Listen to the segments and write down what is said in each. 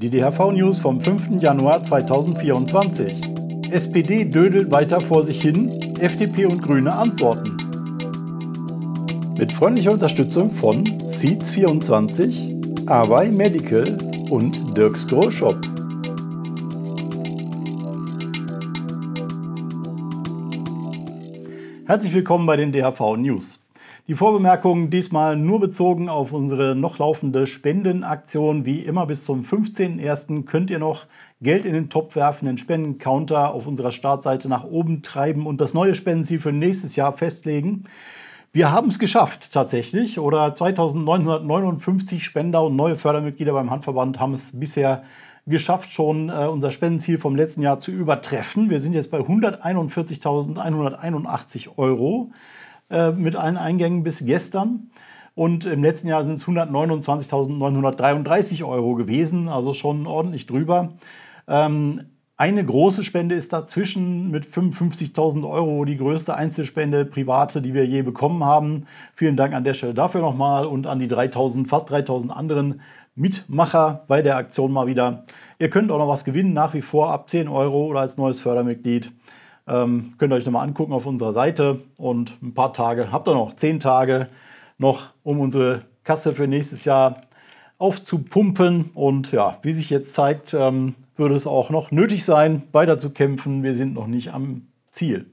Die DHV-News vom 5. Januar 2024. SPD dödelt weiter vor sich hin, FDP und Grüne antworten. Mit freundlicher Unterstützung von Seeds24, Awai Medical und Dirks Grow Shop. Herzlich willkommen bei den DHV News. Die Vorbemerkungen diesmal nur bezogen auf unsere noch laufende Spendenaktion. Wie immer bis zum 15.01. könnt ihr noch Geld in den Topf werfen, den Spendencounter auf unserer Startseite nach oben treiben und das neue Spendenziel für nächstes Jahr festlegen. Wir haben es geschafft tatsächlich oder 2959 Spender und neue Fördermitglieder beim Handverband haben es bisher geschafft, schon äh, unser Spendenziel vom letzten Jahr zu übertreffen. Wir sind jetzt bei 141.181 Euro äh, mit allen Eingängen bis gestern. Und im letzten Jahr sind es 129.933 Euro gewesen, also schon ordentlich drüber. Ähm, eine große Spende ist dazwischen mit 55.000 Euro die größte Einzelspende private, die wir je bekommen haben. Vielen Dank an der Stelle dafür nochmal und an die 3.000, fast 3.000 anderen Mitmacher bei der Aktion mal wieder. Ihr könnt auch noch was gewinnen, nach wie vor ab 10 Euro oder als neues Fördermitglied. Ähm, könnt ihr euch nochmal angucken auf unserer Seite und ein paar Tage, habt ihr noch 10 Tage noch, um unsere Kasse für nächstes Jahr aufzupumpen. Und ja, wie sich jetzt zeigt, ähm, würde es auch noch nötig sein, weiter zu kämpfen. Wir sind noch nicht am Ziel.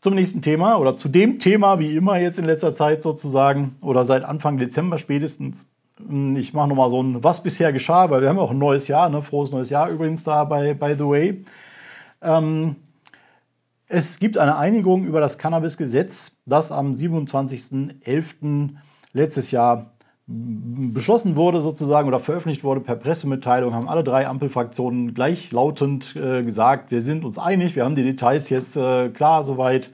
Zum nächsten Thema oder zu dem Thema, wie immer jetzt in letzter Zeit sozusagen oder seit Anfang Dezember spätestens, hm, ich mache nochmal so ein, was bisher geschah, weil wir haben auch ein neues Jahr, ne? frohes neues Jahr übrigens da bei, by The Way. Ähm, es gibt eine Einigung über das Cannabis-Gesetz, das am 27.11. letztes Jahr beschlossen wurde sozusagen oder veröffentlicht wurde per Pressemitteilung, haben alle drei Ampelfraktionen gleichlautend äh, gesagt, wir sind uns einig, wir haben die Details jetzt äh, klar soweit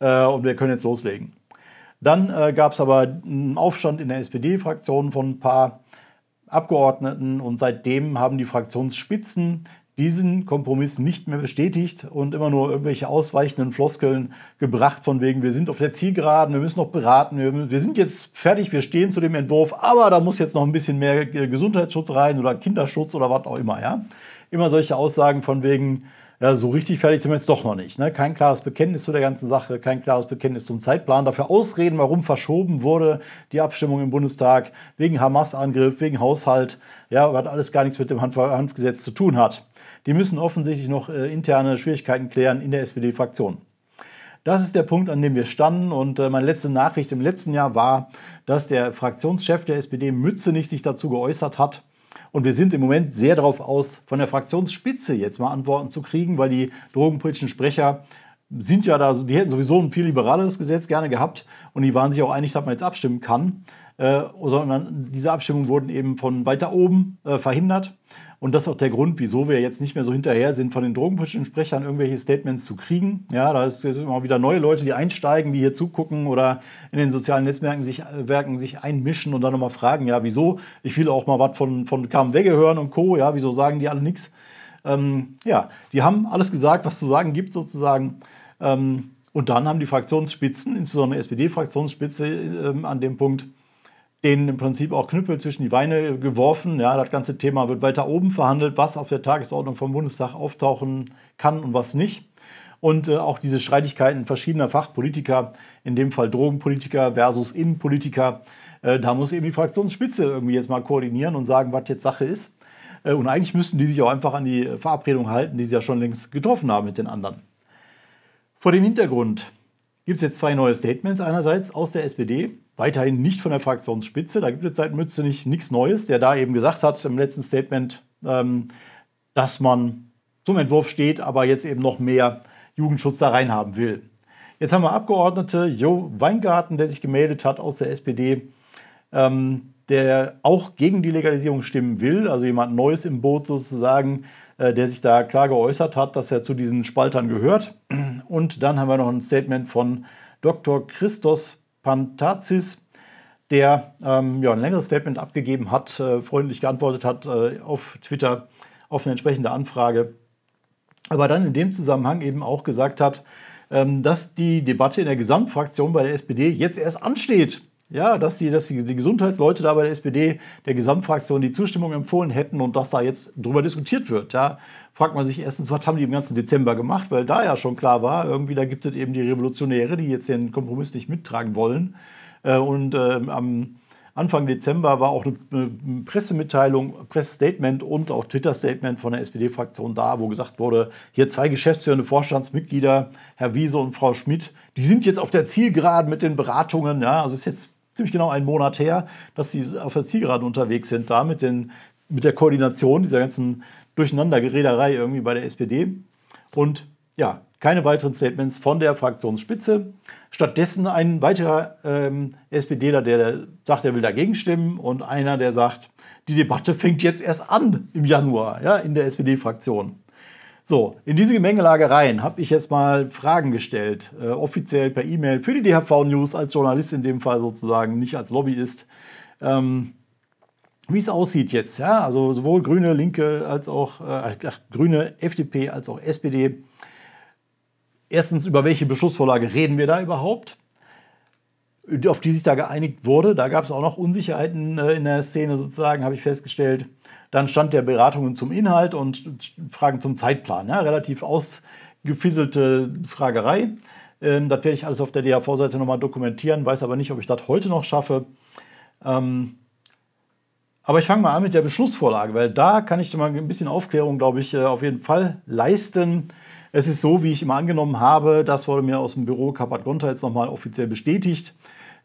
äh, und wir können jetzt loslegen. Dann äh, gab es aber einen Aufstand in der SPD-Fraktion von ein paar Abgeordneten und seitdem haben die Fraktionsspitzen diesen Kompromiss nicht mehr bestätigt und immer nur irgendwelche ausweichenden Floskeln gebracht, von wegen, wir sind auf der Zielgeraden, wir müssen noch beraten, wir, wir sind jetzt fertig, wir stehen zu dem Entwurf, aber da muss jetzt noch ein bisschen mehr Gesundheitsschutz rein oder Kinderschutz oder was auch immer. Ja? Immer solche Aussagen von wegen, ja, so richtig fertig sind wir jetzt doch noch nicht. Ne? Kein klares Bekenntnis zu der ganzen Sache, kein klares Bekenntnis zum Zeitplan. Dafür Ausreden, warum verschoben wurde die Abstimmung im Bundestag, wegen Hamas-Angriff, wegen Haushalt, ja, was alles gar nichts mit dem Handgesetz zu tun hat. Die müssen offensichtlich noch äh, interne Schwierigkeiten klären in der SPD-Fraktion. Das ist der Punkt, an dem wir standen. Und äh, meine letzte Nachricht im letzten Jahr war, dass der Fraktionschef der SPD Mützenich sich dazu geäußert hat, und wir sind im Moment sehr darauf aus, von der Fraktionsspitze jetzt mal Antworten zu kriegen, weil die drogenpolitischen Sprecher sind ja da, die hätten sowieso ein viel liberaleres Gesetz gerne gehabt und die waren sich auch einig, dass man jetzt abstimmen kann. Äh, sondern diese Abstimmungen wurden eben von weiter oben äh, verhindert. Und das ist auch der Grund, wieso wir jetzt nicht mehr so hinterher sind, von den drogenpolitischen Sprechern irgendwelche Statements zu kriegen. Ja, da ist immer wieder neue Leute, die einsteigen, die hier zugucken oder in den sozialen Netzwerken sich, Werken sich einmischen und dann nochmal fragen, ja, wieso? Ich will auch mal was von, von Wegge hören und Co. Ja, wieso sagen die alle nichts? Ähm, ja, die haben alles gesagt, was zu sagen gibt sozusagen. Ähm, und dann haben die Fraktionsspitzen, insbesondere SPD-Fraktionsspitze ähm, an dem Punkt, denen im Prinzip auch Knüppel zwischen die Beine geworfen. Ja, das ganze Thema wird weiter oben verhandelt, was auf der Tagesordnung vom Bundestag auftauchen kann und was nicht. Und äh, auch diese Streitigkeiten verschiedener Fachpolitiker, in dem Fall Drogenpolitiker versus Innenpolitiker, äh, da muss eben die Fraktionsspitze irgendwie jetzt mal koordinieren und sagen, was jetzt Sache ist. Äh, und eigentlich müssten die sich auch einfach an die Verabredung halten, die sie ja schon längst getroffen haben mit den anderen. Vor dem Hintergrund gibt es jetzt zwei neue Statements. Einerseits aus der SPD, weiterhin nicht von der Fraktionsspitze. Da gibt es seit Mütze nicht nichts Neues, der da eben gesagt hat im letzten Statement, ähm, dass man zum Entwurf steht, aber jetzt eben noch mehr Jugendschutz da reinhaben will. Jetzt haben wir Abgeordnete Jo Weingarten, der sich gemeldet hat aus der SPD, ähm, der auch gegen die Legalisierung stimmen will, also jemand Neues im Boot sozusagen, äh, der sich da klar geäußert hat, dass er zu diesen Spaltern gehört. Und dann haben wir noch ein Statement von Dr. Christos Pantazis, der ähm, ja, ein längeres Statement abgegeben hat, äh, freundlich geantwortet hat äh, auf Twitter auf eine entsprechende Anfrage. Aber dann in dem Zusammenhang eben auch gesagt hat, ähm, dass die Debatte in der Gesamtfraktion bei der SPD jetzt erst ansteht ja, dass die, dass die, Gesundheitsleute da bei der SPD der Gesamtfraktion die Zustimmung empfohlen hätten und dass da jetzt drüber diskutiert wird. Ja, fragt man sich erstens, was haben die im ganzen Dezember gemacht, weil da ja schon klar war, irgendwie da gibt es eben die Revolutionäre, die jetzt den Kompromiss nicht mittragen wollen. Äh, und ähm, am Anfang Dezember war auch eine Pressemitteilung, Pressestatement und auch Twitter-Statement von der SPD-Fraktion da, wo gesagt wurde, hier zwei geschäftsführende Vorstandsmitglieder, Herr Wiese und Frau Schmidt, die sind jetzt auf der Zielgeraden mit den Beratungen. Ja, also ist jetzt ziemlich genau einen Monat her, dass sie auf der Zielgeraden unterwegs sind, da mit, den, mit der Koordination dieser ganzen Durcheinandergerederei irgendwie bei der SPD. Und ja, keine weiteren Statements von der Fraktionsspitze. Stattdessen ein weiterer ähm, SPDler, der sagt, er will dagegen stimmen und einer, der sagt, die Debatte fängt jetzt erst an im Januar ja, in der SPD-Fraktion. So, in diese Gemengelage rein habe ich jetzt mal Fragen gestellt, äh, offiziell per E-Mail für die DHV News als Journalist in dem Fall sozusagen, nicht als Lobbyist. Ähm, wie es aussieht jetzt, ja, also sowohl Grüne, Linke als auch äh, Grüne, FDP als auch SPD Erstens, über welche Beschlussvorlage reden wir da überhaupt? Auf die sich da geeinigt wurde. Da gab es auch noch Unsicherheiten äh, in der Szene sozusagen, habe ich festgestellt. Dann stand der Beratungen zum Inhalt und Fragen zum Zeitplan. Ja, relativ ausgefisselte Fragerei. Ähm, das werde ich alles auf der DAV-Seite nochmal dokumentieren, weiß aber nicht, ob ich das heute noch schaffe. Ähm, aber ich fange mal an mit der Beschlussvorlage, weil da kann ich mal ein bisschen Aufklärung, glaube ich, äh, auf jeden Fall leisten. Es ist so, wie ich immer angenommen habe, das wurde mir aus dem Büro Kapat-Gonta jetzt nochmal offiziell bestätigt.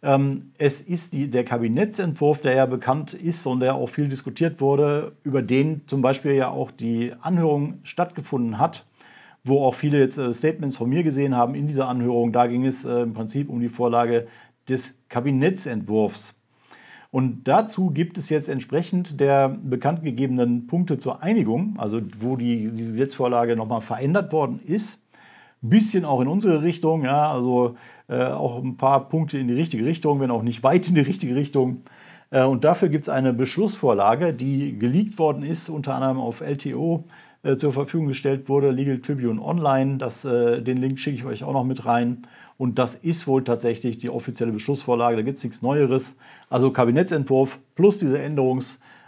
Ähm, es ist die, der Kabinettsentwurf, der ja bekannt ist und der auch viel diskutiert wurde, über den zum Beispiel ja auch die Anhörung stattgefunden hat, wo auch viele jetzt äh, Statements von mir gesehen haben in dieser Anhörung. Da ging es äh, im Prinzip um die Vorlage des Kabinettsentwurfs. Und dazu gibt es jetzt entsprechend der bekannt gegebenen Punkte zur Einigung, also wo die, die Gesetzvorlage nochmal verändert worden ist, ein bisschen auch in unsere Richtung, ja, also äh, auch ein paar Punkte in die richtige Richtung, wenn auch nicht weit in die richtige Richtung. Äh, und dafür gibt es eine Beschlussvorlage, die geleakt worden ist, unter anderem auf LTO äh, zur Verfügung gestellt wurde, Legal Tribune Online. Das, äh, den Link schicke ich euch auch noch mit rein. Und das ist wohl tatsächlich die offizielle Beschlussvorlage. Da gibt es nichts Neueres. Also Kabinettsentwurf plus diese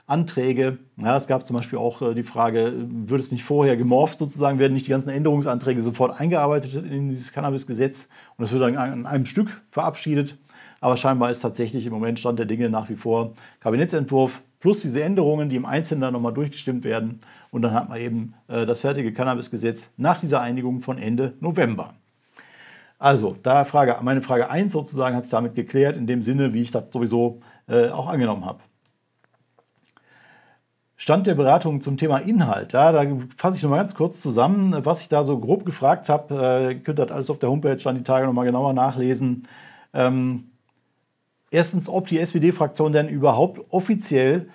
Änderungsanträge. Ja, es gab zum Beispiel auch äh, die Frage, würde es nicht vorher gemorpht sozusagen, werden nicht die ganzen Änderungsanträge sofort eingearbeitet in dieses Cannabis-Gesetz und es wird dann an einem Stück verabschiedet. Aber scheinbar ist tatsächlich im Moment Stand der Dinge nach wie vor Kabinettsentwurf plus diese Änderungen, die im Einzelnen dann nochmal durchgestimmt werden. Und dann hat man eben äh, das fertige Cannabis-Gesetz nach dieser Einigung von Ende November. Also, da Frage, meine Frage 1 sozusagen hat es damit geklärt, in dem Sinne, wie ich das sowieso äh, auch angenommen habe. Stand der Beratung zum Thema Inhalt. Ja, da fasse ich nochmal ganz kurz zusammen, was ich da so grob gefragt habe. Äh, ihr könnt das alles auf der Homepage dann die Tage nochmal genauer nachlesen. Ähm, erstens, ob die SPD-Fraktion denn überhaupt offiziell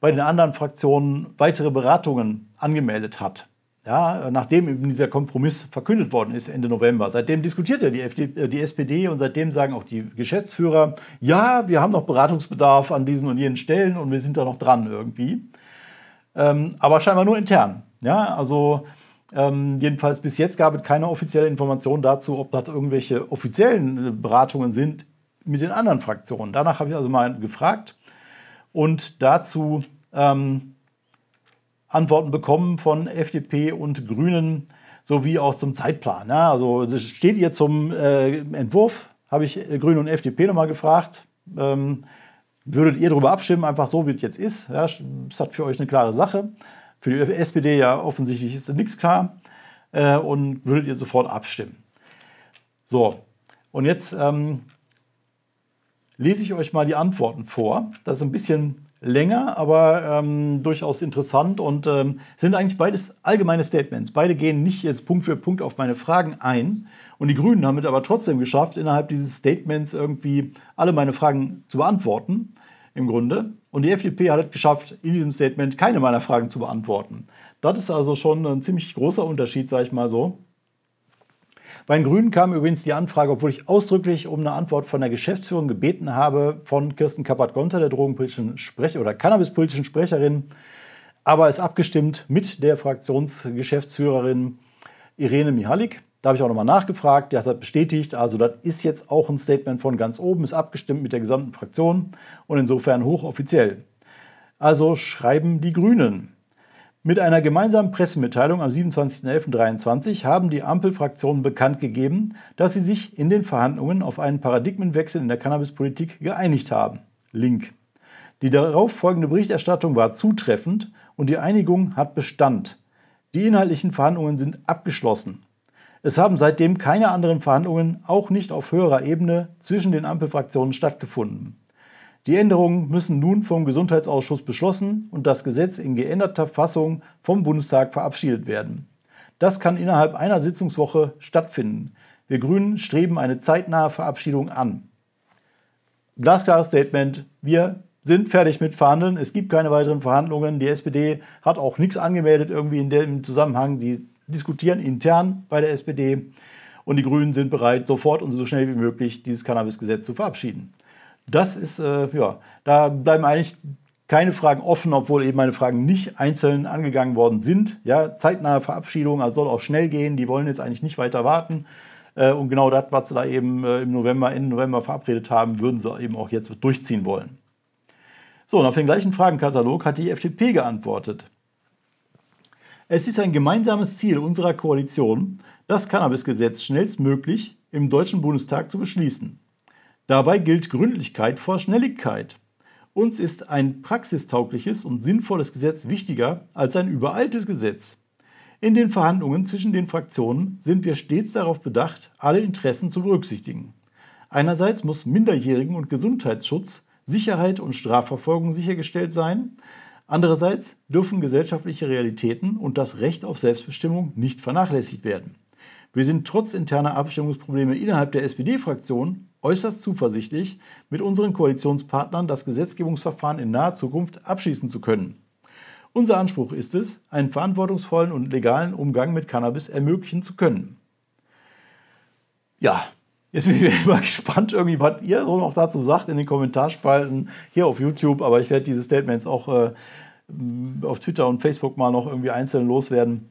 bei den anderen Fraktionen weitere Beratungen angemeldet hat ja, nachdem eben dieser Kompromiss verkündet worden ist Ende November. Seitdem diskutiert ja die, FD, äh, die SPD und seitdem sagen auch die Geschäftsführer, ja, wir haben noch Beratungsbedarf an diesen und jenen Stellen und wir sind da noch dran irgendwie. Ähm, aber scheinbar nur intern. Ja, also ähm, jedenfalls bis jetzt gab es keine offizielle Information dazu, ob das irgendwelche offiziellen äh, Beratungen sind mit den anderen Fraktionen. Danach habe ich also mal gefragt und dazu ähm, Antworten bekommen von FDP und Grünen sowie auch zum Zeitplan. Ja, also steht hier zum äh, Entwurf, habe ich äh, Grüne und FDP nochmal gefragt. Ähm, würdet ihr darüber abstimmen, einfach so wie es jetzt ist? Ja, ist das für euch eine klare Sache? Für die SPD ja offensichtlich ist nichts klar. Äh, und würdet ihr sofort abstimmen? So, und jetzt ähm, lese ich euch mal die Antworten vor. Das ist ein bisschen länger, aber ähm, durchaus interessant und ähm, sind eigentlich beides allgemeine Statements. Beide gehen nicht jetzt Punkt für Punkt auf meine Fragen ein. Und die Grünen haben es aber trotzdem geschafft, innerhalb dieses Statements irgendwie alle meine Fragen zu beantworten, im Grunde. Und die FDP hat es geschafft, in diesem Statement keine meiner Fragen zu beantworten. Das ist also schon ein ziemlich großer Unterschied, sage ich mal so. Bei den Grünen kam übrigens die Anfrage, obwohl ich ausdrücklich um eine Antwort von der Geschäftsführung gebeten habe, von Kirsten Kappert-Gonter, der drogenpolitischen Sprecher oder cannabispolitischen Sprecherin, aber ist abgestimmt mit der Fraktionsgeschäftsführerin Irene Mihalik. Da habe ich auch nochmal nachgefragt, der hat das bestätigt. Also das ist jetzt auch ein Statement von ganz oben, ist abgestimmt mit der gesamten Fraktion und insofern hochoffiziell. Also schreiben die Grünen. Mit einer gemeinsamen Pressemitteilung am 27.11.23 haben die Ampelfraktionen bekannt gegeben, dass sie sich in den Verhandlungen auf einen Paradigmenwechsel in der Cannabispolitik geeinigt haben. Link. Die darauf folgende Berichterstattung war zutreffend und die Einigung hat Bestand. Die inhaltlichen Verhandlungen sind abgeschlossen. Es haben seitdem keine anderen Verhandlungen, auch nicht auf höherer Ebene, zwischen den Ampelfraktionen stattgefunden. Die Änderungen müssen nun vom Gesundheitsausschuss beschlossen und das Gesetz in geänderter Fassung vom Bundestag verabschiedet werden. Das kann innerhalb einer Sitzungswoche stattfinden. Wir Grünen streben eine zeitnahe Verabschiedung an. Glasklares Statement. Wir sind fertig mit Verhandeln. Es gibt keine weiteren Verhandlungen. Die SPD hat auch nichts angemeldet irgendwie in dem Zusammenhang. Die diskutieren intern bei der SPD und die Grünen sind bereit, sofort und so schnell wie möglich dieses Cannabis-Gesetz zu verabschieden. Das ist, äh, ja, da bleiben eigentlich keine Fragen offen, obwohl eben meine Fragen nicht einzeln angegangen worden sind. Ja, zeitnahe Verabschiedung, also soll auch schnell gehen. Die wollen jetzt eigentlich nicht weiter warten. Äh, und genau das, was sie da eben äh, im November, Ende November verabredet haben, würden sie eben auch jetzt durchziehen wollen. So, und auf den gleichen Fragenkatalog hat die FDP geantwortet. Es ist ein gemeinsames Ziel unserer Koalition, das Cannabisgesetz schnellstmöglich im Deutschen Bundestag zu beschließen. Dabei gilt Gründlichkeit vor Schnelligkeit. Uns ist ein praxistaugliches und sinnvolles Gesetz wichtiger als ein überaltes Gesetz. In den Verhandlungen zwischen den Fraktionen sind wir stets darauf bedacht, alle Interessen zu berücksichtigen. Einerseits muss Minderjährigen- und Gesundheitsschutz, Sicherheit und Strafverfolgung sichergestellt sein. Andererseits dürfen gesellschaftliche Realitäten und das Recht auf Selbstbestimmung nicht vernachlässigt werden. Wir sind trotz interner Abstimmungsprobleme innerhalb der SPD-Fraktion äußerst zuversichtlich, mit unseren Koalitionspartnern das Gesetzgebungsverfahren in naher Zukunft abschließen zu können. Unser Anspruch ist es, einen verantwortungsvollen und legalen Umgang mit Cannabis ermöglichen zu können. Ja, jetzt bin ich mal gespannt, irgendwie, was ihr so noch dazu sagt in den Kommentarspalten hier auf YouTube, aber ich werde diese Statements auch äh, auf Twitter und Facebook mal noch irgendwie einzeln loswerden.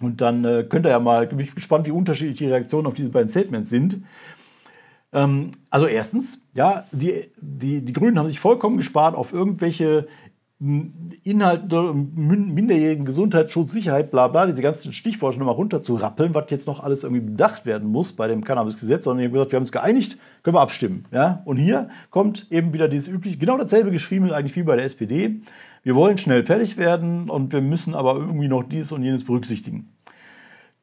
Und dann äh, könnt ihr ja mal, bin ich gespannt, wie unterschiedlich die Reaktionen auf diese beiden Statements sind. Ähm, also erstens, ja, die, die, die Grünen haben sich vollkommen gespart auf irgendwelche Inhalte, minderjährigen Gesundheitsschutz, Sicherheit, bla bla, diese ganzen Stichworte nochmal runterzurappeln, was jetzt noch alles irgendwie bedacht werden muss bei dem Cannabis-Gesetz, sondern die haben gesagt, wir haben uns geeinigt, können wir abstimmen. Ja? Und hier kommt eben wieder dieses übliche, genau dasselbe Geschwiemel eigentlich wie bei der SPD. Wir wollen schnell fertig werden und wir müssen aber irgendwie noch dies und jenes berücksichtigen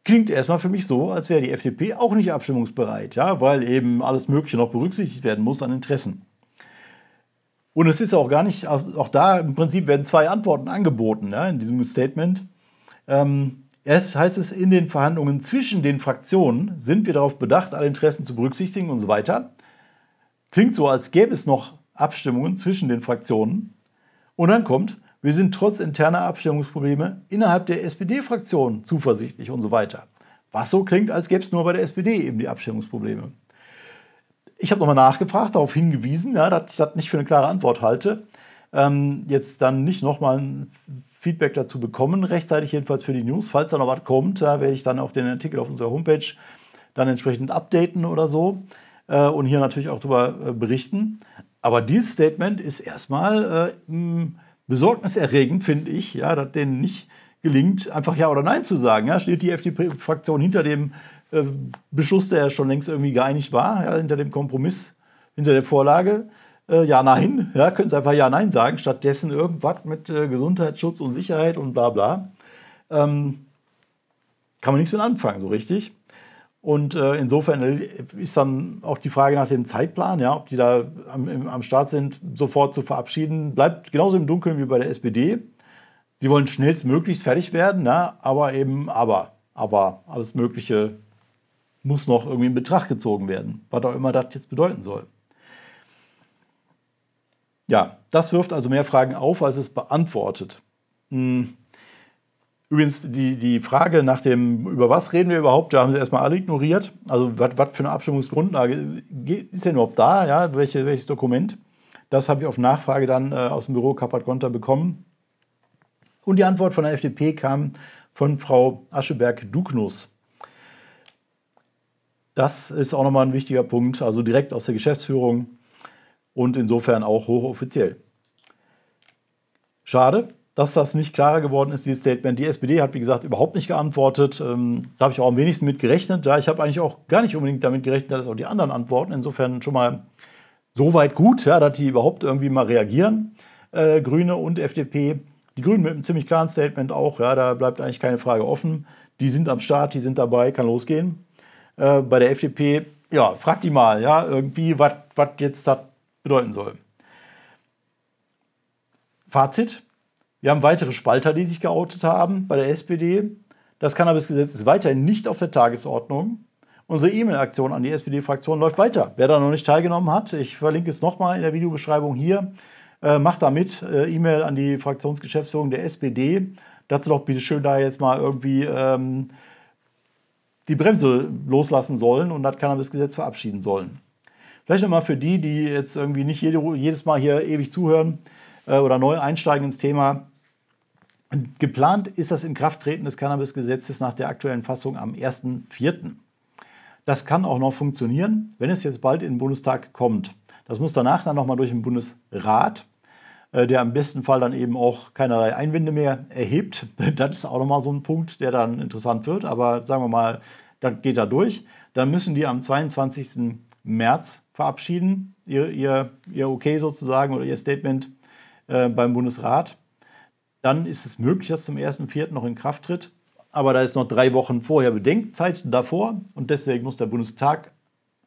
klingt erstmal für mich so, als wäre die FDP auch nicht abstimmungsbereit, ja, weil eben alles Mögliche noch berücksichtigt werden muss an Interessen. Und es ist auch gar nicht, auch da im Prinzip werden zwei Antworten angeboten ja, in diesem Statement. Ähm, erst heißt es, in den Verhandlungen zwischen den Fraktionen sind wir darauf bedacht, alle Interessen zu berücksichtigen und so weiter. Klingt so, als gäbe es noch Abstimmungen zwischen den Fraktionen. Und dann kommt, wir sind trotz interner Abstimmungsprobleme innerhalb der SPD-Fraktion zuversichtlich und so weiter. Was so klingt, als gäbe es nur bei der SPD eben die Abstimmungsprobleme. Ich habe nochmal nachgefragt, darauf hingewiesen, ja, dass ich das nicht für eine klare Antwort halte. Ähm, jetzt dann nicht nochmal ein Feedback dazu bekommen, rechtzeitig jedenfalls für die News. Falls da noch was kommt, da werde ich dann auch den Artikel auf unserer Homepage dann entsprechend updaten oder so äh, und hier natürlich auch darüber äh, berichten. Aber dieses Statement ist erstmal äh, besorgniserregend, finde ich, ja, dass denen nicht gelingt, einfach Ja oder Nein zu sagen. Ja, steht die FDP-Fraktion hinter dem Beschluss, der ja schon längst irgendwie geeinigt war, ja, hinter dem Kompromiss, hinter der Vorlage? Äh, ja, nein. Ja, können Sie einfach Ja, Nein sagen, stattdessen irgendwas mit äh, Gesundheitsschutz und Sicherheit und bla bla. Ähm, kann man nichts mit anfangen, so richtig. Und äh, insofern ist dann auch die Frage nach dem Zeitplan, ja, ob die da am, am Start sind, sofort zu verabschieden, bleibt genauso im Dunkeln wie bei der SPD. Sie wollen schnellstmöglichst fertig werden, ja, aber eben, aber, aber alles Mögliche muss noch irgendwie in Betracht gezogen werden, was auch immer das jetzt bedeuten soll. Ja, das wirft also mehr Fragen auf, als es beantwortet. Hm. Übrigens, die, die Frage nach dem, über was reden wir überhaupt, da haben sie erstmal alle ignoriert. Also, was, für eine Abstimmungsgrundlage ist denn überhaupt da? Ja? Welche, welches Dokument? Das habe ich auf Nachfrage dann äh, aus dem Büro Kappert-Gonter bekommen. Und die Antwort von der FDP kam von Frau Ascheberg-Duknus. Das ist auch nochmal ein wichtiger Punkt, also direkt aus der Geschäftsführung und insofern auch hochoffiziell. Schade, dass das nicht klarer geworden ist, dieses Statement. Die SPD hat, wie gesagt, überhaupt nicht geantwortet. Ähm, da habe ich auch am wenigsten mit gerechnet. Ich habe eigentlich auch gar nicht unbedingt damit gerechnet, dass auch die anderen antworten. Insofern schon mal so weit gut, dass die überhaupt irgendwie mal reagieren, äh, Grüne und FDP. Die Grünen mit einem ziemlich klaren Statement auch, ja, da bleibt eigentlich keine Frage offen. Die sind am Start, die sind dabei, kann losgehen. Äh, bei der FDP, ja, fragt die mal, ja, irgendwie, was jetzt das bedeuten soll. Fazit: Wir haben weitere Spalter, die sich geoutet haben bei der SPD. Das Cannabisgesetz ist weiterhin nicht auf der Tagesordnung. Unsere E-Mail-Aktion an die SPD-Fraktion läuft weiter. Wer da noch nicht teilgenommen hat, ich verlinke es nochmal in der Videobeschreibung hier. Äh, macht da mit. Äh, E-Mail an die Fraktionsgeschäftsführung der SPD. Dazu doch bitte schön da jetzt mal irgendwie ähm, die Bremse loslassen sollen und das Cannabisgesetz verabschieden sollen. Vielleicht nochmal für die, die jetzt irgendwie nicht jede, jedes Mal hier ewig zuhören äh, oder neu einsteigen ins Thema. Geplant ist das Inkrafttreten des Cannabisgesetzes nach der aktuellen Fassung am 1.4. Das kann auch noch funktionieren, wenn es jetzt bald in den Bundestag kommt. Das muss danach dann nochmal durch den Bundesrat, der im besten Fall dann eben auch keinerlei Einwände mehr erhebt. Das ist auch nochmal so ein Punkt, der dann interessant wird. Aber sagen wir mal, das geht da durch. Dann müssen die am 22. März verabschieden, ihr, ihr, ihr Okay sozusagen oder ihr Statement äh, beim Bundesrat. Dann ist es möglich, dass zum 1.4. noch in Kraft tritt aber da ist noch drei Wochen vorher Bedenkzeit davor und deswegen muss der Bundestag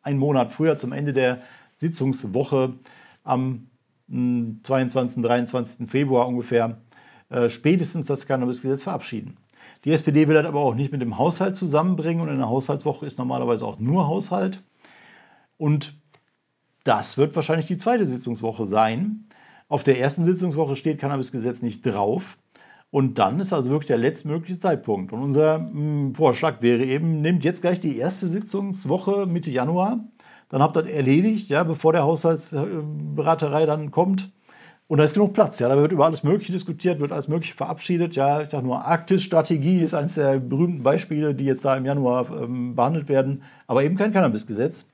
einen Monat früher zum Ende der Sitzungswoche am 22. Hm, 23. Februar ungefähr äh, spätestens das Cannabisgesetz verabschieden. Die SPD will das aber auch nicht mit dem Haushalt zusammenbringen und in der Haushaltswoche ist normalerweise auch nur Haushalt. Und das wird wahrscheinlich die zweite Sitzungswoche sein. Auf der ersten Sitzungswoche steht Cannabisgesetz nicht drauf. Und dann ist also wirklich der letztmögliche Zeitpunkt. Und unser mh, hm, Vorschlag wäre eben, nehmt jetzt gleich die erste Sitzungswoche Mitte Januar. Dann habt ihr das erledigt, ja, bevor der Haushaltsberaterei dann kommt. Und da ist genug Platz. Ja, da wird über alles Mögliche diskutiert, wird alles Mögliche verabschiedet. Ja, ich sage nur, Arktis-Strategie ist eines der berühmten Beispiele, die jetzt da im Januar ähm, behandelt werden, aber eben kein Cannabis-Gesetz.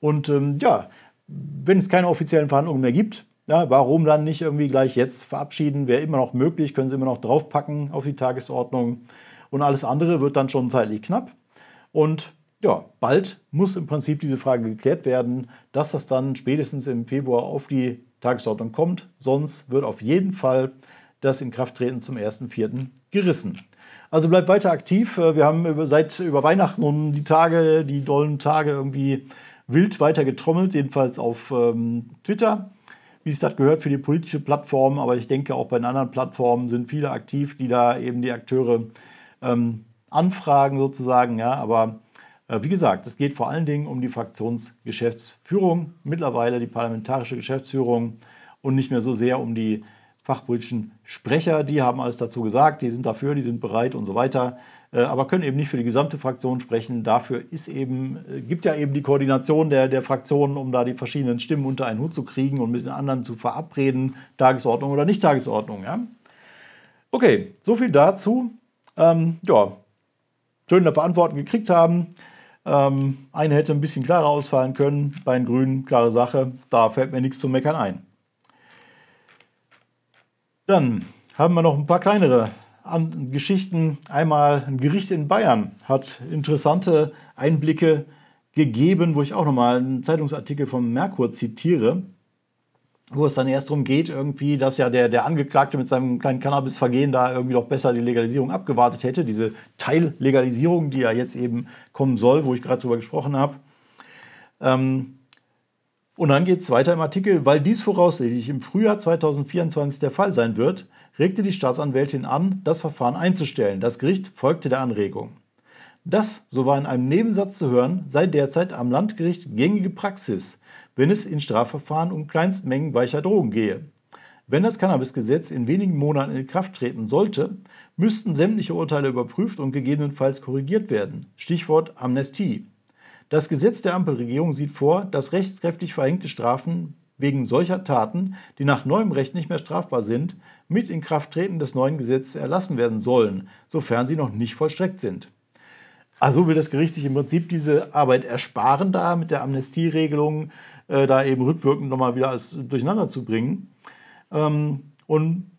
Und ähm, ja, wenn es keine offiziellen Verhandlungen mehr gibt, ja, warum dann nicht irgendwie gleich jetzt verabschieden? Wäre immer noch möglich, können Sie immer noch draufpacken auf die Tagesordnung. Und alles andere wird dann schon zeitlich knapp. Und ja, bald muss im Prinzip diese Frage geklärt werden, dass das dann spätestens im Februar auf die Tagesordnung kommt. Sonst wird auf jeden Fall das Inkrafttreten zum 1.4. gerissen. Also bleibt weiter aktiv. Wir haben seit über Weihnachten und die Tage, die dollen Tage irgendwie wild weiter getrommelt, jedenfalls auf ähm, Twitter wie es das gehört für die politische Plattform, aber ich denke auch bei den anderen Plattformen sind viele aktiv, die da eben die Akteure ähm, anfragen sozusagen. Ja, aber äh, wie gesagt, es geht vor allen Dingen um die Fraktionsgeschäftsführung, mittlerweile die parlamentarische Geschäftsführung und nicht mehr so sehr um die fachpolitischen Sprecher. Die haben alles dazu gesagt, die sind dafür, die sind bereit und so weiter. Äh, aber können eben nicht für die gesamte Fraktion sprechen. Dafür ist eben, äh, gibt ja eben die Koordination der, der Fraktionen, um da die verschiedenen Stimmen unter einen Hut zu kriegen und mit den anderen zu verabreden, Tagesordnung oder nicht Tagesordnung. Ja? Okay, so viel dazu. Ähm, ja, schön, dass wir Antworten gekriegt haben. Ähm, eine hätte ein bisschen klarer ausfallen können, bei den Grünen, klare Sache, da fällt mir nichts zu meckern ein. Dann haben wir noch ein paar kleinere an Geschichten. Einmal ein Gericht in Bayern hat interessante Einblicke gegeben, wo ich auch nochmal einen Zeitungsartikel vom Merkur zitiere, wo es dann erst darum geht, irgendwie, dass ja der, der Angeklagte mit seinem kleinen Cannabisvergehen da irgendwie doch besser die Legalisierung abgewartet hätte, diese Teillegalisierung, die ja jetzt eben kommen soll, wo ich gerade drüber gesprochen habe. Ähm, und dann geht es weiter im Artikel, weil dies voraussichtlich im Frühjahr 2024 der Fall sein wird, regte die Staatsanwältin an, das Verfahren einzustellen. Das Gericht folgte der Anregung. Das, so war in einem Nebensatz zu hören, sei derzeit am Landgericht gängige Praxis, wenn es in Strafverfahren um Kleinstmengen weicher Drogen gehe. Wenn das Cannabisgesetz in wenigen Monaten in Kraft treten sollte, müssten sämtliche Urteile überprüft und gegebenenfalls korrigiert werden. Stichwort Amnestie. Das Gesetz der Ampelregierung sieht vor, dass rechtskräftig verhängte Strafen wegen solcher Taten, die nach neuem Recht nicht mehr strafbar sind, mit Inkrafttreten des neuen Gesetzes erlassen werden sollen, sofern sie noch nicht vollstreckt sind. Also will das Gericht sich im Prinzip diese Arbeit ersparen, da mit der Amnestieregelung äh, da eben rückwirkend nochmal wieder alles durcheinander zu bringen. Ähm, und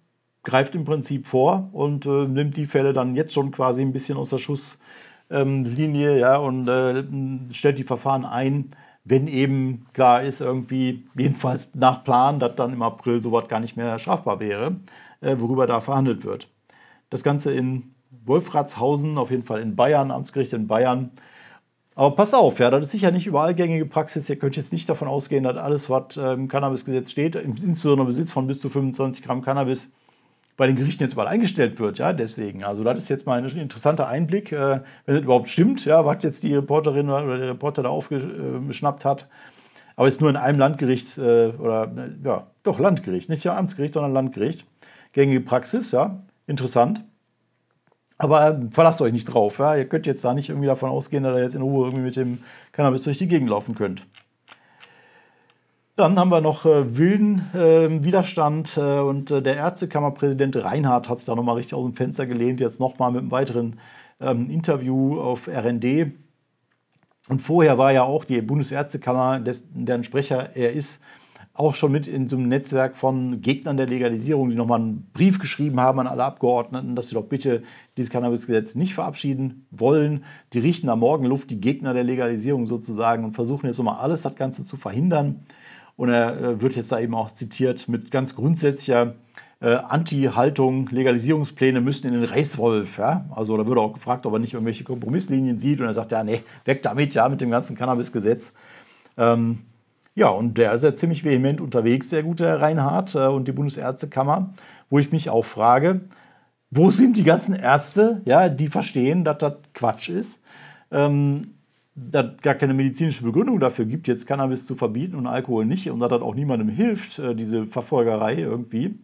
greift im Prinzip vor und äh, nimmt die Fälle dann jetzt schon quasi ein bisschen aus der Schusslinie ja, und äh, stellt die Verfahren ein, wenn eben klar ist, irgendwie, jedenfalls nach Plan, dass dann im April sowas gar nicht mehr strafbar wäre, äh, worüber da verhandelt wird. Das Ganze in Wolfratshausen, auf jeden Fall in Bayern, Amtsgericht in Bayern. Aber pass auf, ja, das ist sicher nicht überall gängige Praxis. Ihr könnt jetzt nicht davon ausgehen, dass alles, was im Cannabisgesetz steht, insbesondere Besitz von bis zu 25 Gramm Cannabis, bei den Gerichten jetzt überall eingestellt wird. Ja, deswegen. Also, das ist jetzt mal ein interessanter Einblick, äh, wenn es überhaupt stimmt, ja, was jetzt die Reporterin oder der Reporter da aufgeschnappt hat. Aber es ist nur in einem Landgericht äh, oder, ja, doch Landgericht, nicht ja Amtsgericht, sondern Landgericht. Gängige Praxis, ja, interessant. Aber äh, verlasst euch nicht drauf. Ja? Ihr könnt jetzt da nicht irgendwie davon ausgehen, dass ihr jetzt in Ruhe irgendwie mit dem Cannabis durch die Gegend laufen könnt. Dann haben wir noch äh, wilden äh, Widerstand äh, und äh, der Ärztekammerpräsident Reinhardt hat sich da nochmal richtig aus dem Fenster gelehnt, jetzt nochmal mit einem weiteren ähm, Interview auf RND. Und vorher war ja auch die Bundesärztekammer, deren Sprecher er ist, auch schon mit in so einem Netzwerk von Gegnern der Legalisierung, die nochmal einen Brief geschrieben haben an alle Abgeordneten, dass sie doch bitte dieses Cannabisgesetz nicht verabschieden wollen. Die richten am Morgenluft die Gegner der Legalisierung sozusagen und versuchen jetzt nochmal alles das Ganze zu verhindern. Und er äh, wird jetzt da eben auch zitiert mit ganz grundsätzlicher äh, Anti-Haltung, Legalisierungspläne müssen in den Reißwolf. Ja? Also da wurde auch gefragt, ob er nicht irgendwelche Kompromisslinien sieht. Und er sagt, ja, nee, weg damit, ja, mit dem ganzen Cannabisgesetz. Ähm, ja, und der ist ja ziemlich vehement unterwegs, der gute Herr Reinhardt äh, und die Bundesärztekammer, wo ich mich auch frage, wo sind die ganzen Ärzte, ja, die verstehen, dass das Quatsch ist, ähm, dass gar keine medizinische Begründung dafür gibt, jetzt Cannabis zu verbieten und Alkohol nicht und dass das auch niemandem hilft, äh, diese Verfolgerei irgendwie.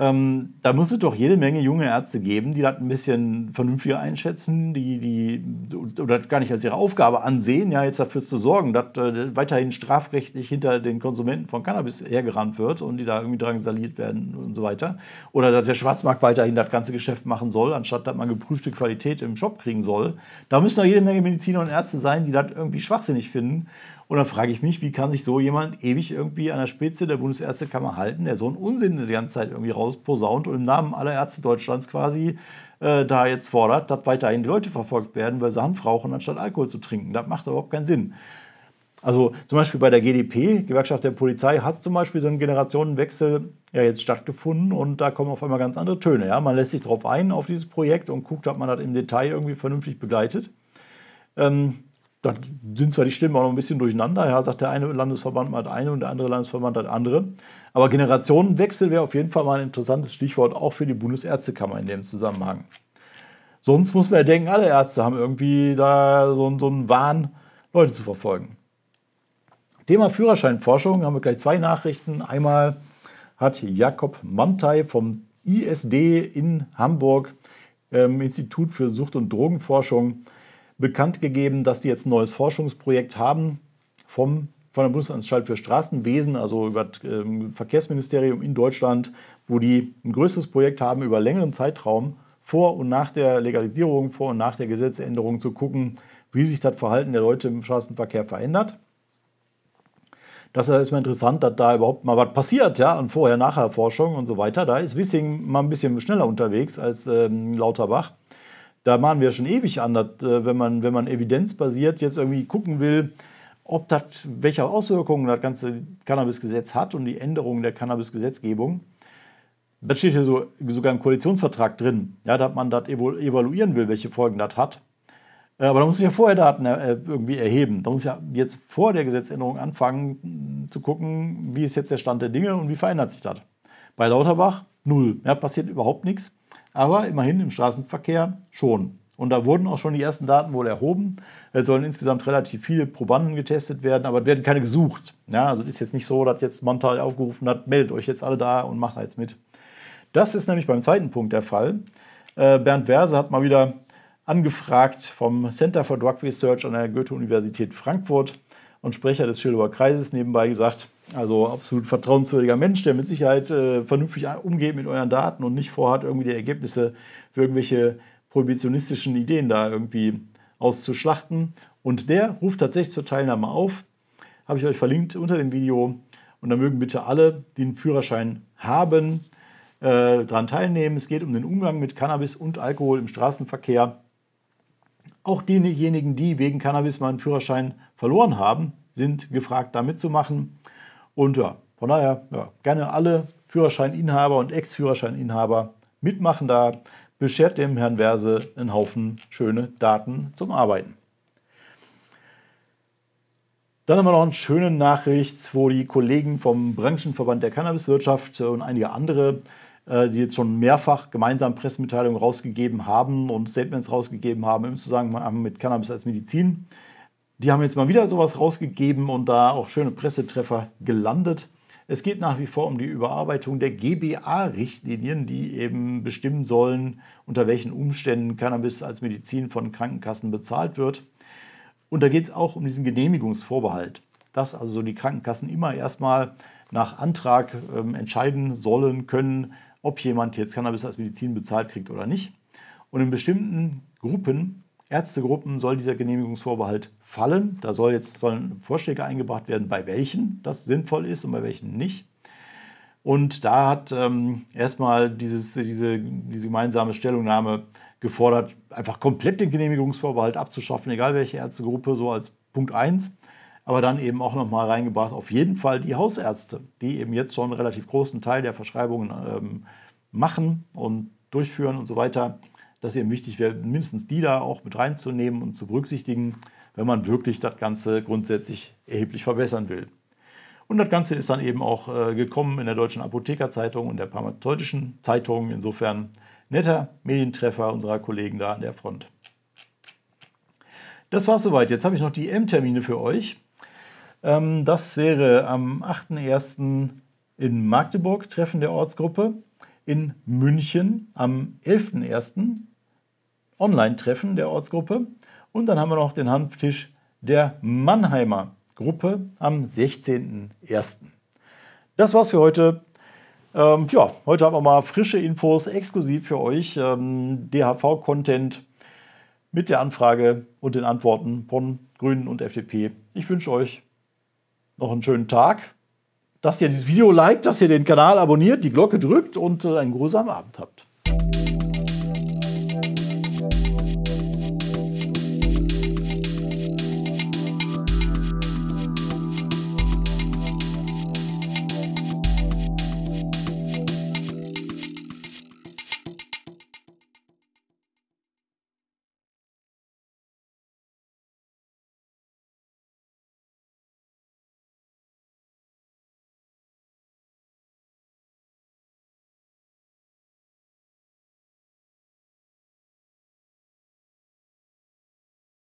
Ähm, da muss es doch jede Menge junge Ärzte geben, die das ein bisschen vernünftiger einschätzen, die, die oder gar nicht als ihre Aufgabe ansehen, ja, jetzt dafür zu sorgen, dass äh, weiterhin strafrechtlich hinter den Konsumenten von Cannabis hergerannt wird und die da irgendwie drangsaliert werden und so weiter. Oder dass der Schwarzmarkt weiterhin das ganze Geschäft machen soll, anstatt dass man geprüfte Qualität im Shop kriegen soll. Da müssen doch jede Menge Mediziner und Ärzte sein, die das irgendwie schwachsinnig finden und dann frage ich mich, wie kann sich so jemand ewig irgendwie an der Spitze der Bundesärztekammer halten, der so einen Unsinn die ganze Zeit irgendwie rausposaunt und im Namen aller Ärzte Deutschlands quasi äh, da jetzt fordert, dass weiterhin die Leute verfolgt werden, weil sie Hanf rauchen, anstatt Alkohol zu trinken. Das macht überhaupt keinen Sinn. Also zum Beispiel bei der GdP, Gewerkschaft der Polizei, hat zum Beispiel so ein Generationenwechsel ja jetzt stattgefunden und da kommen auf einmal ganz andere Töne. Ja? Man lässt sich darauf ein, auf dieses Projekt und guckt, ob man das im Detail irgendwie vernünftig begleitet. Ähm, da sind zwar die Stimmen auch noch ein bisschen durcheinander. Ja, sagt der eine Landesverband mal eine und der andere Landesverband hat andere. Aber Generationenwechsel wäre auf jeden Fall mal ein interessantes Stichwort, auch für die Bundesärztekammer in dem Zusammenhang. Sonst muss man ja denken, alle Ärzte haben irgendwie da so, so einen Wahn, Leute zu verfolgen. Thema Führerscheinforschung haben wir gleich zwei Nachrichten. Einmal hat Jakob Mantei vom ISD in Hamburg, ähm, Institut für Sucht- und Drogenforschung, bekannt gegeben, dass die jetzt ein neues Forschungsprojekt haben vom, von der Bundesanstalt für Straßenwesen, also über das ähm, Verkehrsministerium in Deutschland, wo die ein größeres Projekt haben über längeren Zeitraum vor und nach der Legalisierung, vor und nach der Gesetzänderung zu gucken, wie sich das Verhalten der Leute im Straßenverkehr verändert. Das ist mal interessant, dass da überhaupt mal was passiert, ja, und Vorher-Nachher-Forschung und so weiter. Da ist Wissing mal ein bisschen schneller unterwegs als ähm, Lauterbach da machen wir schon ewig an, dass, äh, wenn, man, wenn man evidenzbasiert jetzt irgendwie gucken will, ob das, welche Auswirkungen das ganze Cannabisgesetz hat und die Änderung der Cannabisgesetzgebung. Das steht hier so, sogar im Koalitionsvertrag drin, ja, dass man das evaluieren will, welche Folgen das hat. Äh, aber da muss ich ja vorher Daten äh, irgendwie erheben. Da muss ich ja jetzt vor der Gesetzänderung anfangen zu gucken, wie ist jetzt der Stand der Dinge und wie verändert sich das. Bei Lauterbach null. Ja, passiert überhaupt nichts aber immerhin im Straßenverkehr schon. Und da wurden auch schon die ersten Daten wohl erhoben. Es sollen insgesamt relativ viele Probanden getestet werden, aber werden keine gesucht. Ja, also ist jetzt nicht so, dass jetzt Montal aufgerufen hat, meldet euch jetzt alle da und macht jetzt mit. Das ist nämlich beim zweiten Punkt der Fall. Äh, Bernd Werse hat mal wieder angefragt vom Center for Drug Research an der Goethe-Universität Frankfurt und Sprecher des Schildower Kreises nebenbei gesagt, also absolut vertrauenswürdiger Mensch, der mit Sicherheit äh, vernünftig umgeht mit euren Daten und nicht vorhat, irgendwie die Ergebnisse für irgendwelche prohibitionistischen Ideen da irgendwie auszuschlachten. Und der ruft tatsächlich zur Teilnahme auf. Habe ich euch verlinkt unter dem Video. Und da mögen bitte alle, die einen Führerschein haben, äh, daran teilnehmen. Es geht um den Umgang mit Cannabis und Alkohol im Straßenverkehr. Auch diejenigen, die wegen Cannabis mal einen Führerschein verloren haben, sind gefragt, da mitzumachen. Und ja, von daher ja, gerne alle Führerscheininhaber und Ex-Führerscheininhaber mitmachen da. Beschert dem Herrn Verse einen Haufen schöne Daten zum Arbeiten. Dann haben wir noch eine schöne Nachricht, wo die Kollegen vom Branchenverband der Cannabiswirtschaft und einige andere, äh, die jetzt schon mehrfach gemeinsam Pressemitteilungen rausgegeben haben und Statements rausgegeben haben im Zusammenhang mit Cannabis als Medizin, die haben jetzt mal wieder sowas rausgegeben und da auch schöne Pressetreffer gelandet. Es geht nach wie vor um die Überarbeitung der GBA-Richtlinien, die eben bestimmen sollen, unter welchen Umständen Cannabis als Medizin von Krankenkassen bezahlt wird. Und da geht es auch um diesen Genehmigungsvorbehalt, dass also die Krankenkassen immer erstmal nach Antrag ähm, entscheiden sollen können, ob jemand jetzt Cannabis als Medizin bezahlt kriegt oder nicht. Und in bestimmten Gruppen, Ärztegruppen, soll dieser Genehmigungsvorbehalt fallen. Da soll jetzt, sollen Vorschläge eingebracht werden, bei welchen das sinnvoll ist und bei welchen nicht. Und da hat ähm, erstmal diese, diese gemeinsame Stellungnahme gefordert, einfach komplett den Genehmigungsvorbehalt abzuschaffen, egal welche Ärztegruppe, so als Punkt 1. Aber dann eben auch nochmal reingebracht, auf jeden Fall die Hausärzte, die eben jetzt schon einen relativ großen Teil der Verschreibungen ähm, machen und durchführen und so weiter, dass eben wichtig wäre, mindestens die da auch mit reinzunehmen und zu berücksichtigen, wenn man wirklich das Ganze grundsätzlich erheblich verbessern will. Und das Ganze ist dann eben auch äh, gekommen in der Deutschen Apothekerzeitung und der Pharmazeutischen Zeitung. Insofern netter Medientreffer unserer Kollegen da an der Front. Das war es soweit. Jetzt habe ich noch die M-Termine für euch. Ähm, das wäre am 8.1. in Magdeburg Treffen der Ortsgruppe, in München am 11.1. Online-Treffen der Ortsgruppe und dann haben wir noch den Hanftisch der Mannheimer Gruppe am 16.01. Das war's für heute. Ähm, ja, heute haben wir mal frische Infos exklusiv für euch. Ähm, DHV-Content mit der Anfrage und den Antworten von Grünen und FDP. Ich wünsche euch noch einen schönen Tag, dass ihr dieses Video liked, dass ihr den Kanal abonniert, die Glocke drückt und äh, einen grusamen Abend habt.